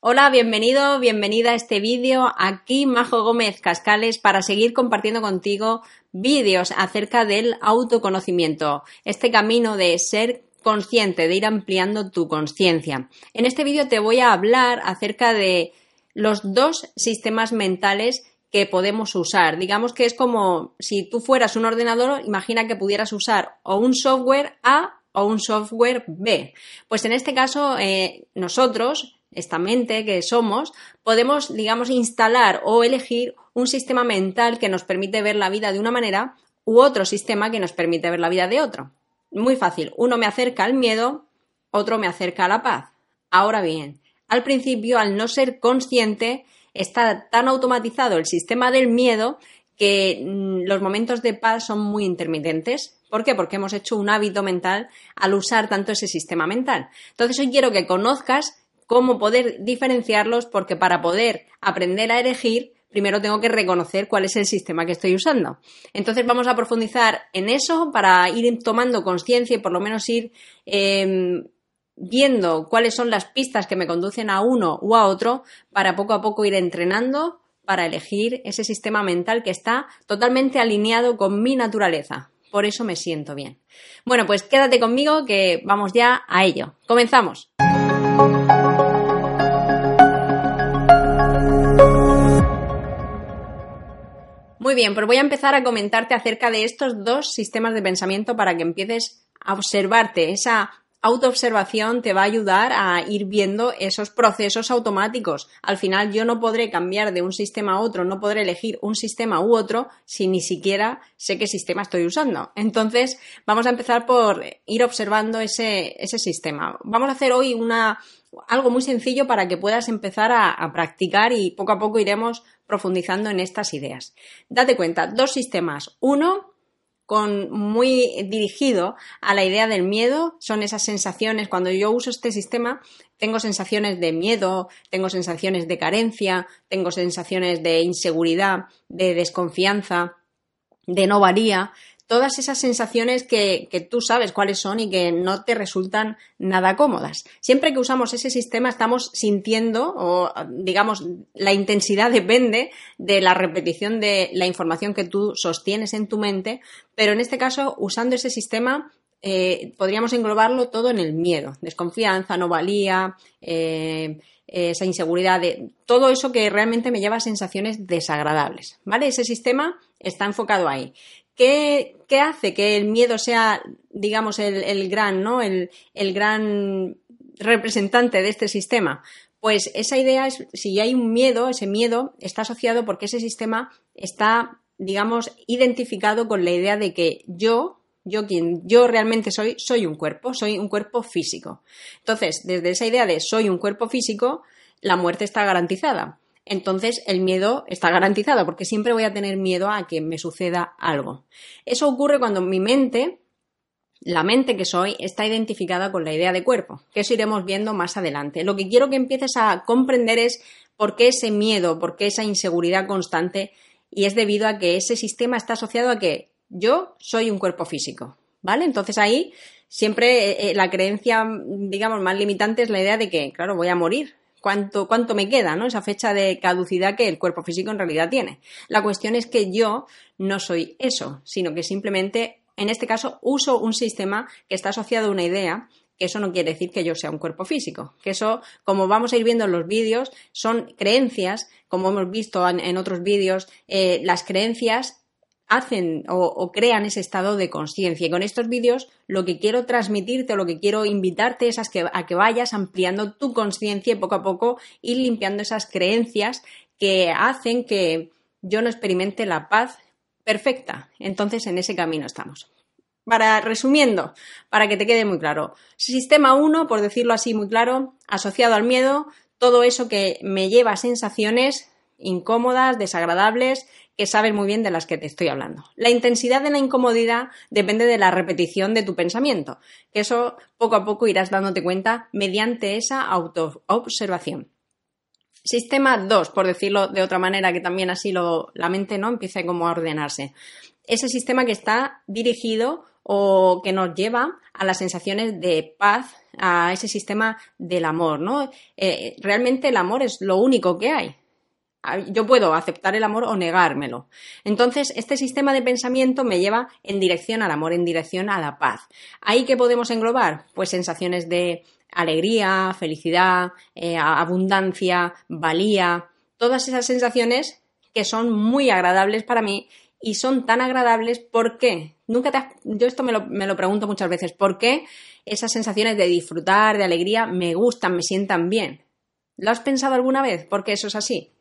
Hola, bienvenido, bienvenida a este vídeo. Aquí Majo Gómez Cascales para seguir compartiendo contigo vídeos acerca del autoconocimiento. Este camino de ser consciente, de ir ampliando tu conciencia. En este vídeo te voy a hablar acerca de los dos sistemas mentales que podemos usar. Digamos que es como si tú fueras un ordenador, imagina que pudieras usar o un software A o un software B. Pues en este caso, eh, nosotros, esta mente que somos, podemos, digamos, instalar o elegir un sistema mental que nos permite ver la vida de una manera u otro sistema que nos permite ver la vida de otro. Muy fácil. Uno me acerca al miedo, otro me acerca a la paz. Ahora bien, al principio, al no ser consciente, está tan automatizado el sistema del miedo que mm, los momentos de paz son muy intermitentes. ¿Por qué? Porque hemos hecho un hábito mental al usar tanto ese sistema mental. Entonces hoy quiero que conozcas cómo poder diferenciarlos porque para poder aprender a elegir primero tengo que reconocer cuál es el sistema que estoy usando. Entonces vamos a profundizar en eso para ir tomando conciencia y por lo menos ir em, viendo cuáles son las pistas que me conducen a uno u a otro para poco a poco ir entrenando para elegir ese sistema mental que está totalmente alineado con mi naturaleza. Por eso me siento bien. Bueno, pues quédate conmigo que vamos ya a ello. Comenzamos. Muy bien, pues voy a empezar a comentarte acerca de estos dos sistemas de pensamiento para que empieces a observarte esa autoobservación te va a ayudar a ir viendo esos procesos automáticos. Al final yo no podré cambiar de un sistema a otro, no podré elegir un sistema u otro si ni siquiera sé qué sistema estoy usando. Entonces vamos a empezar por ir observando ese, sistema. Vamos a hacer hoy algo muy sencillo para que puedas empezar a practicar y poco a poco iremos profundizando en estas ideas. Date cuenta, dos sistemas. Uno, con muy dirigido a la idea del miedo, son esas sensaciones, cuando yo uso este sistema, tengo sensaciones de miedo, tengo sensaciones de carencia, tengo sensaciones de inseguridad, de desconfianza, de no valía, todas esas sensaciones que, tú sabes cuáles son y que no te resultan nada cómodas. Siempre que usamos ese sistema estamos sintiendo, o digamos, la intensidad depende de la repetición de la información que tú sostienes en tu mente, pero en este caso, usando ese sistema, eh, podríamos englobarlo todo en el miedo, desconfianza, no valía, eh, esa inseguridad, de todo eso que realmente me lleva a sensaciones desagradables, ¿vale? Ese sistema está enfocado ahí. ¿Qué, hace que el miedo sea, digamos, el, gran, ¿no? El, gran representante de este sistema? Pues esa idea es, si hay un miedo, ese miedo está asociado porque ese sistema está, digamos, identificado con la idea de que yo, yo quien yo realmente soy, soy un cuerpo, soy un cuerpo físico. Entonces, desde esa idea de soy un cuerpo físico, la muerte está garantizada entonces el miedo está garantizado porque siempre voy a tener miedo a que me suceda algo. Eso ocurre cuando mi mente, la mente que soy, está identificada con la idea de cuerpo, que eso iremos viendo más adelante. Lo que quiero que empieces a comprender es por qué ese miedo, por qué esa inseguridad constante y es debido a que ese sistema está asociado a que yo soy un cuerpo físico, ¿vale? Entonces ahí siempre eh, eh, la creencia, digamos, más limitante es la idea de que, claro, voy a morir, cuánto, cuánto me queda, ¿no? Esa fecha de caducidad que el cuerpo físico en realidad tiene. La cuestión es que yo no soy eso, sino que simplemente, en este caso, uso un sistema que está asociado a una idea que eso no quiere decir que yo sea un cuerpo físico, que eso, como vamos a ir viendo en los vídeos, son creencias, como hemos visto en, otros vídeos, eh, las creencias hacen o, crean ese estado de conciencia. Y con estos vídeos lo que quiero transmitirte o lo que quiero invitarte es a que, a que vayas ampliando tu conciencia y poco a poco ir limpiando esas creencias que hacen que yo no experimente la paz perfecta. Entonces en ese camino estamos. Para resumiendo, para que te quede muy claro, sistema 1, por decirlo así muy claro, asociado al miedo, todo eso que me lleva a sensaciones incómodas, desagradables, que sabes muy bien de las que te estoy hablando. La intensidad de la incomodidad depende de la repetición de tu pensamiento, que eso poco a poco irás dándote cuenta mediante esa autoobservación. Sistema 2, por decirlo de otra manera, que también así lo, la mente no empiece como a ordenarse. Ese sistema que está dirigido o que nos lleva a las sensaciones de paz, a ese sistema del amor, ¿no? Eh, realmente el amor es lo único que hay. Yo puedo aceptar el amor o negármelo. Entonces, este sistema de pensamiento me lleva en dirección al amor, en dirección a la paz. ¿Ahí qué podemos englobar? Pues sensaciones de alegría, felicidad, eh, abundancia, valía, todas esas sensaciones que son muy agradables para mí y son tan agradables, ¿por qué? Nunca te Yo esto me lo, me lo pregunto muchas veces, ¿por qué esas sensaciones de disfrutar, de alegría, me gustan, me sientan bien? ¿Lo has pensado alguna vez? ¿Por qué eso es así?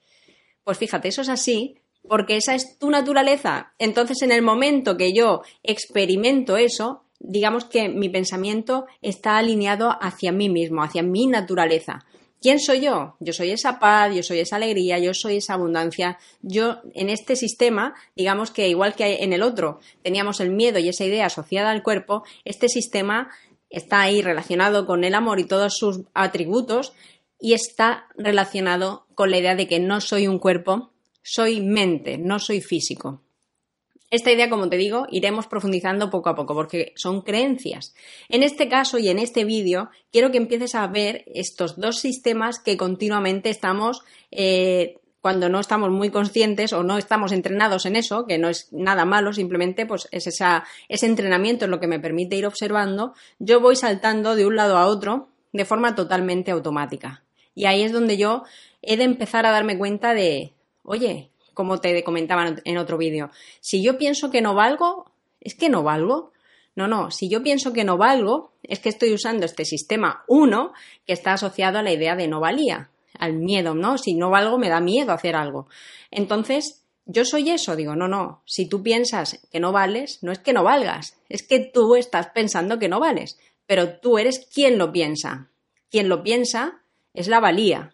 Pues fíjate, eso es así porque esa es tu naturaleza. Entonces, en el momento que yo experimento eso, digamos que mi pensamiento está alineado hacia mí mismo, hacia mi naturaleza. ¿Quién soy yo? Yo soy esa paz, yo soy esa alegría, yo soy esa abundancia. Yo en este sistema, digamos que igual que en el otro teníamos el miedo y esa idea asociada al cuerpo, este sistema está ahí relacionado con el amor y todos sus atributos y está relacionado con la idea de que no soy un cuerpo, soy mente, no soy físico. Esta idea, como te digo, iremos profundizando poco a poco porque son creencias. En este caso y en este vídeo quiero que empieces a ver estos dos sistemas que continuamente estamos, eh, cuando no estamos muy conscientes o no estamos entrenados en eso, que no es nada malo, simplemente pues es ese entrenamiento es lo que me permite ir observando, yo voy saltando de un lado a otro de forma totalmente automática. Y ahí es donde yo he de empezar a darme cuenta de, oye, como te comentaba en otro vídeo, si yo pienso que no valgo, es que no valgo. No, no, si yo pienso que no valgo, es que estoy usando este sistema 1 que está asociado a la idea de no valía, al miedo, ¿no? Si no valgo, me da miedo hacer algo. Entonces, yo soy eso, digo, no, no, si tú piensas que no vales, no es que no valgas, es que tú estás pensando que no vales, pero tú eres quien lo piensa. Quien lo piensa es la valía.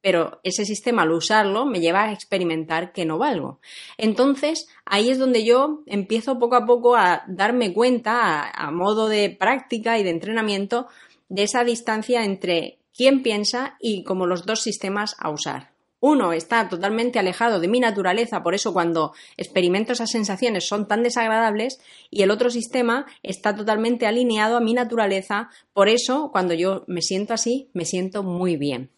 Pero ese sistema al usarlo me lleva a experimentar que no valgo. Entonces, ahí es donde yo empiezo poco a poco a darme cuenta, a, modo de práctica y de entrenamiento, de esa distancia entre quién piensa y como los dos sistemas a usar. Uno está totalmente alejado de mi naturaleza, por eso cuando experimento esas sensaciones son tan desagradables, y el otro sistema está totalmente alineado a mi naturaleza, por eso cuando yo me siento así, me siento muy bien.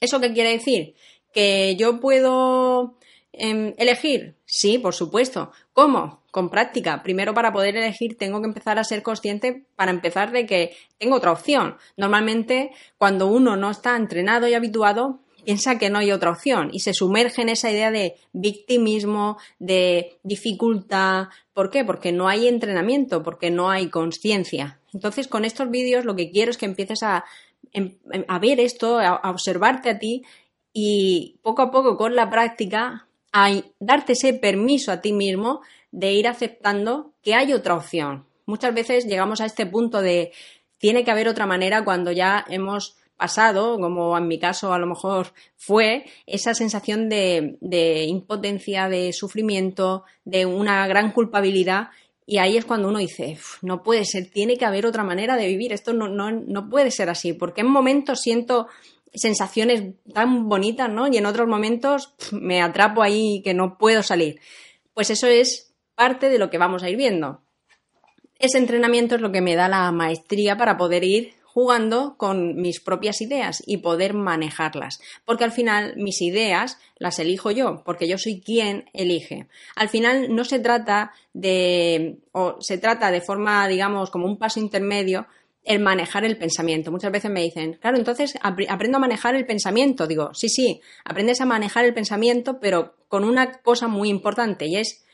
¿Eso qué quiere decir? ¿Que yo puedo em, elegir? Sí, por supuesto. ¿Cómo? Con práctica. Primero, para poder elegir, tengo que empezar a ser consciente para empezar de que tengo otra opción. Normalmente, cuando uno no está entrenado y habituado, piensa que no hay otra opción y se sumerge en esa idea de victimismo, de dificultad. ¿Por qué? Porque no hay entrenamiento, porque no hay conciencia. Entonces, con estos vídeos lo que quiero es que empieces a, em, em, a ver esto, a, a observarte a ti y poco a poco con la práctica a darte ese permiso a ti mismo de ir aceptando que hay otra opción. Muchas veces llegamos a este punto de tiene que haber otra manera cuando ya hemos pasado, como en mi caso a lo mejor fue, esa sensación de, impotencia, de sufrimiento, de una gran culpabilidad y ahí es cuando uno dice, no puede ser, tiene que haber otra manera de vivir, esto no, no, no, puede ser así, porque en momentos siento sensaciones tan bonitas, ¿no? Y en otros momentos me atrapo ahí que no puedo salir. Pues eso es parte de lo que vamos a ir viendo. Ese entrenamiento es lo que me da la maestría para poder ir jugando con mis propias ideas y poder manejarlas. Porque al final mis ideas las elijo yo, porque yo soy quien elige. Al final no se trata de, o se trata de forma, digamos, como un paso intermedio, el manejar el pensamiento. Muchas veces me dicen, claro, entonces aprendo a manejar el pensamiento. Digo, sí, sí, aprendes a manejar el pensamiento, pero con una cosa muy importante y es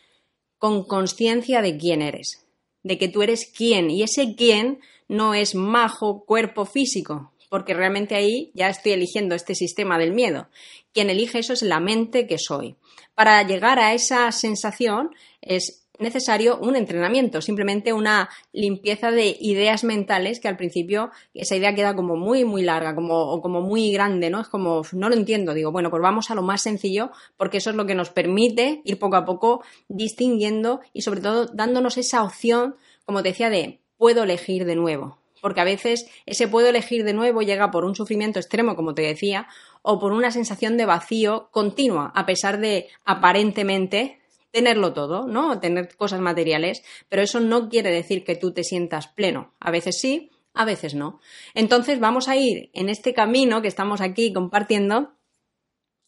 con conciencia de quién eres, de que tú eres quién y ese quién no es majo cuerpo físico, porque realmente ahí ya estoy eligiendo este sistema del miedo. Quien elige eso es la mente que soy. Para llegar a esa sensación es necesario un entrenamiento, simplemente una limpieza de ideas mentales que al principio esa idea queda como muy, muy larga, como, o como muy grande, ¿no? Es como, no lo entiendo, digo, bueno, pues vamos a lo más sencillo porque eso es lo que nos permite ir poco a poco distinguiendo y sobre todo dándonos esa opción, como te decía, de puedo elegir de nuevo. Porque a veces ese puedo elegir de nuevo llega por un sufrimiento extremo, como te decía, o por una sensación de vacío continua, a pesar de aparentemente tenerlo todo, ¿no? Tener cosas materiales, pero eso no quiere decir que tú te sientas pleno. A veces sí, a veces no. Entonces vamos a ir en este camino que estamos aquí compartiendo.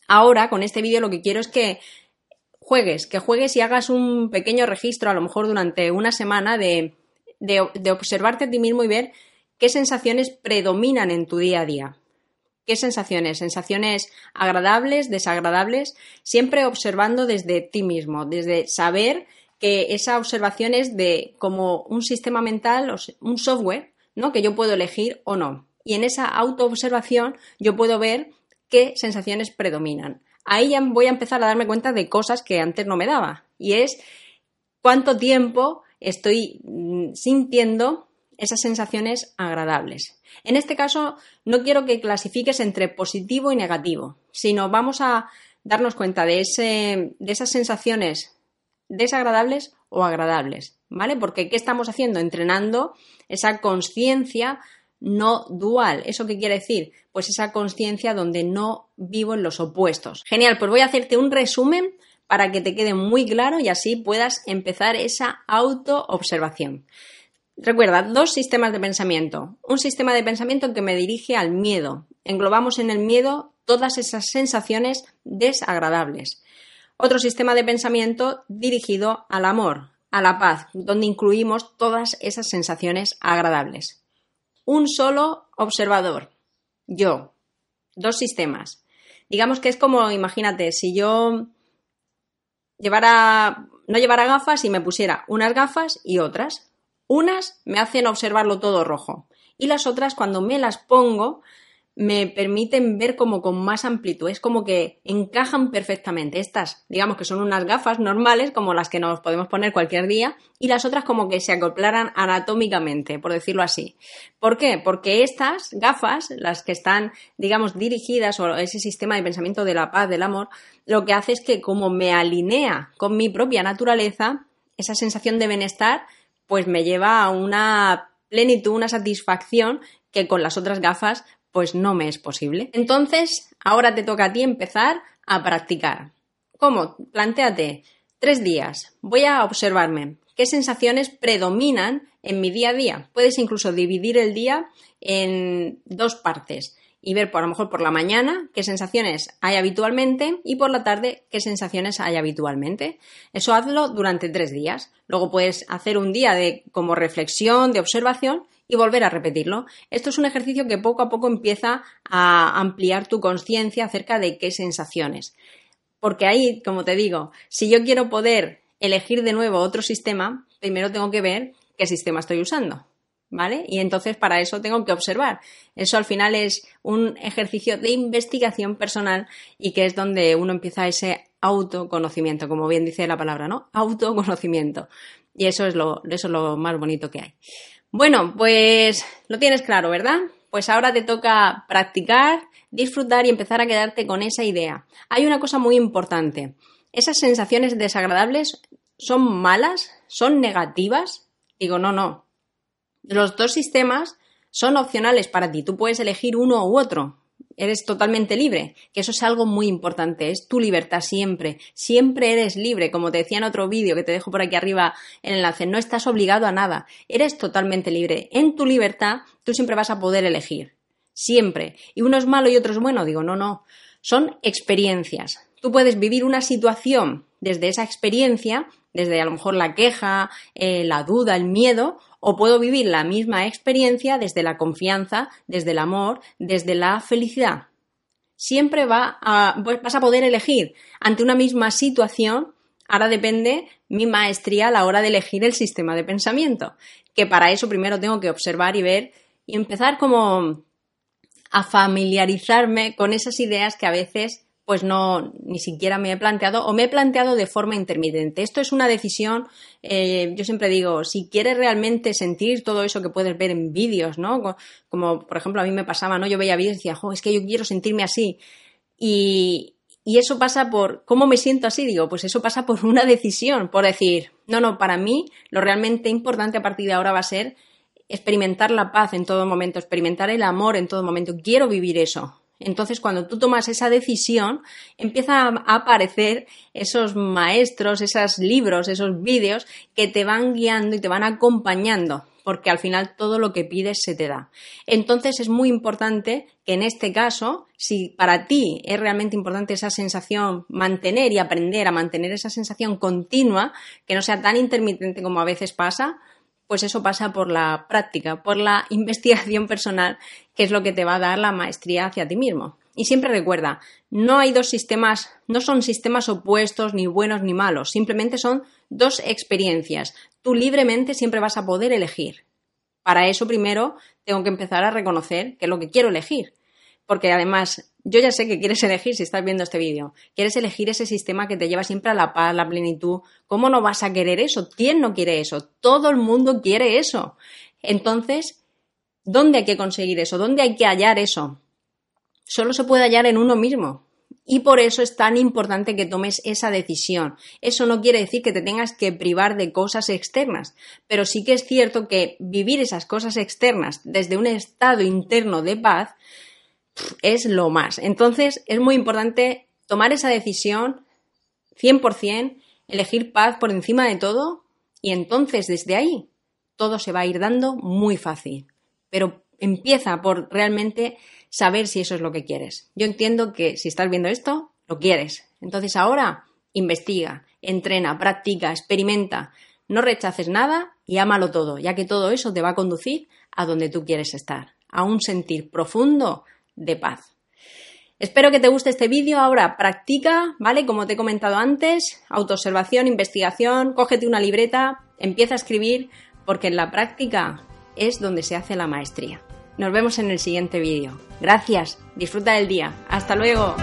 Ahora, con este vídeo, lo que quiero es que juegues, que juegues y hagas un pequeño registro, a lo mejor durante una semana, de, de, observarte a ti mismo y ver qué sensaciones predominan en tu día a día. ¿Qué sensaciones? Sensaciones agradables, desagradables, siempre observando desde ti mismo, desde saber que esa observación es de como un sistema mental, un software, ¿no? Que yo puedo elegir o no. Y en esa autoobservación yo puedo ver qué sensaciones predominan. Ahí ya voy a empezar a darme cuenta de cosas que antes no me daba. Y es cuánto tiempo estoy mm, sintiendo esas sensaciones agradables. En este caso, no quiero que clasifiques entre positivo y negativo, sino vamos a darnos cuenta de, ese, de esas sensaciones desagradables o agradables, ¿vale? Porque ¿qué estamos haciendo? Entrenando esa conciencia no dual. ¿Eso qué quiere decir? Pues esa conciencia donde no vivo en los opuestos. Genial, pues voy a hacerte un resumen para que te quede muy claro y así puedas empezar esa autoobservación. Recuerda, dos sistemas de pensamiento. Un sistema de pensamiento que me dirige al miedo. Englobamos en el miedo todas esas sensaciones desagradables. Otro sistema de pensamiento dirigido al amor, a la paz, donde incluimos todas esas sensaciones agradables. Un solo observador, yo. Dos sistemas. Digamos que es como, imagínate, si yo llevara, no llevara gafas y me pusiera unas gafas y otras. Unas me hacen observarlo todo rojo y las otras cuando me las pongo me permiten ver como con más amplitud, es como que encajan perfectamente. Estas, digamos que son unas gafas normales, como las que nos podemos poner cualquier día, y las otras como que se acoplaran anatómicamente, por decirlo así. ¿Por qué? Porque estas gafas, las que están, digamos, dirigidas, o ese sistema de pensamiento de la paz, del amor, lo que hace es que como me alinea con mi propia naturaleza, esa sensación de bienestar pues me lleva a una plenitud, una satisfacción que con las otras gafas pues no me es posible. Entonces, ahora te toca a ti empezar a practicar. ¿Cómo? Plantéate tres días. Voy a observarme qué sensaciones predominan en mi día a día. Puedes incluso dividir el día en dos partes y ver por a lo mejor por la mañana qué sensaciones hay habitualmente y por la tarde qué sensaciones hay habitualmente. Eso hazlo durante tres días. Luego puedes hacer un día de como reflexión, de observación y volver a repetirlo. Esto es un ejercicio que poco a poco empieza a ampliar tu conciencia acerca de qué sensaciones. Porque ahí, como te digo, si yo quiero poder elegir de nuevo otro sistema, primero tengo que ver qué sistema estoy usando. ¿vale? Y entonces para eso tengo que observar. Eso al final es un ejercicio de investigación personal y que es donde uno empieza ese autoconocimiento, como bien dice la palabra, ¿no? Autoconocimiento. Y eso es lo, eso es lo más bonito que hay. Bueno, pues lo tienes claro, ¿verdad? Pues ahora te toca practicar, disfrutar y empezar a quedarte con esa idea. Hay una cosa muy importante. ¿Esas sensaciones desagradables son malas? ¿Son negativas? Digo, no, no, los dos sistemas son opcionales para ti. Tú puedes elegir uno u otro. Eres totalmente libre, que eso es algo muy importante, es tu libertad siempre, siempre eres libre, como te decía en otro vídeo que te dejo por aquí arriba el enlace, no estás obligado a nada, eres totalmente libre. En tu libertad tú siempre vas a poder elegir, siempre. Y uno es malo y otro es bueno, digo, no, no, son experiencias. Tú puedes vivir una situación desde esa experiencia, desde a lo mejor la queja, eh, la duda, el miedo, o puedo vivir la misma experiencia desde la confianza, desde el amor, desde la felicidad. Siempre a, vas a poder elegir ante una misma situación. Ahora depende mi maestría a la hora de elegir el sistema de pensamiento, que para eso primero tengo que observar y ver y empezar como a familiarizarme con esas ideas que a veces pues no, ni siquiera me he planteado o me he planteado de forma intermitente. Esto es una decisión, eh, yo siempre digo, si quieres realmente sentir todo eso que puedes ver en vídeos, ¿no? Como, por ejemplo a mí me pasaba, ¿no? Yo veía vídeos y decía, jo, es que yo quiero sentirme así. Y, y eso pasa por, ¿cómo me siento así? Digo, pues eso pasa por una decisión, por decir, no, no, para mí lo realmente importante a partir de ahora va a ser experimentar la paz en todo momento, experimentar el amor en todo momento. Quiero vivir eso. Entonces, cuando tú tomas esa decisión, empiezan a aparecer esos maestros, esos libros, esos vídeos que te van guiando y te van acompañando, porque al final todo lo que pides se te da. Entonces, es muy importante que en este caso, si para ti es realmente importante esa sensación, mantener y aprender a mantener esa sensación continua, que no sea tan intermitente como a veces pasa, pues eso pasa por la práctica, por la investigación personal, que es lo que te va a dar la maestría hacia ti mismo. Y siempre recuerda, no hay dos sistemas, no son sistemas opuestos, ni buenos ni malos, simplemente son dos experiencias. Tú libremente siempre vas a poder elegir. Para eso primero tengo que empezar a reconocer qué es lo que quiero elegir. Porque además yo ya sé que quieres elegir si estás viendo este vídeo. Quieres elegir ese sistema que te lleva siempre a la paz, la plenitud. ¿Cómo no vas a querer eso? ¿Quién no quiere eso? Todo el mundo quiere eso. Entonces, ¿dónde hay que conseguir eso? ¿Dónde hay que hallar eso? Solo se puede hallar en uno mismo. Y por eso es tan importante que tomes esa decisión. Eso no quiere decir que te tengas que privar de cosas externas, pero sí que es cierto que vivir esas cosas externas desde un estado interno de paz es lo más. Entonces es muy importante tomar esa decisión 100%, elegir paz por encima de todo y entonces desde ahí todo se va a ir dando muy fácil. Pero empieza por realmente saber si eso es lo que quieres. Yo entiendo que si estás viendo esto, lo quieres. Entonces ahora investiga, entrena, practica, experimenta. No rechaces nada y ámalo todo, ya que todo eso te va a conducir a donde tú quieres estar, a un sentir profundo de paz. Espero que te guste este vídeo. Ahora practica, ¿vale? Como te he comentado antes, autoobservación, investigación, cógete una libreta, empieza a escribir, porque en la práctica es donde se hace la maestría. Nos vemos en el siguiente vídeo. Gracias, disfruta del día. Hasta luego.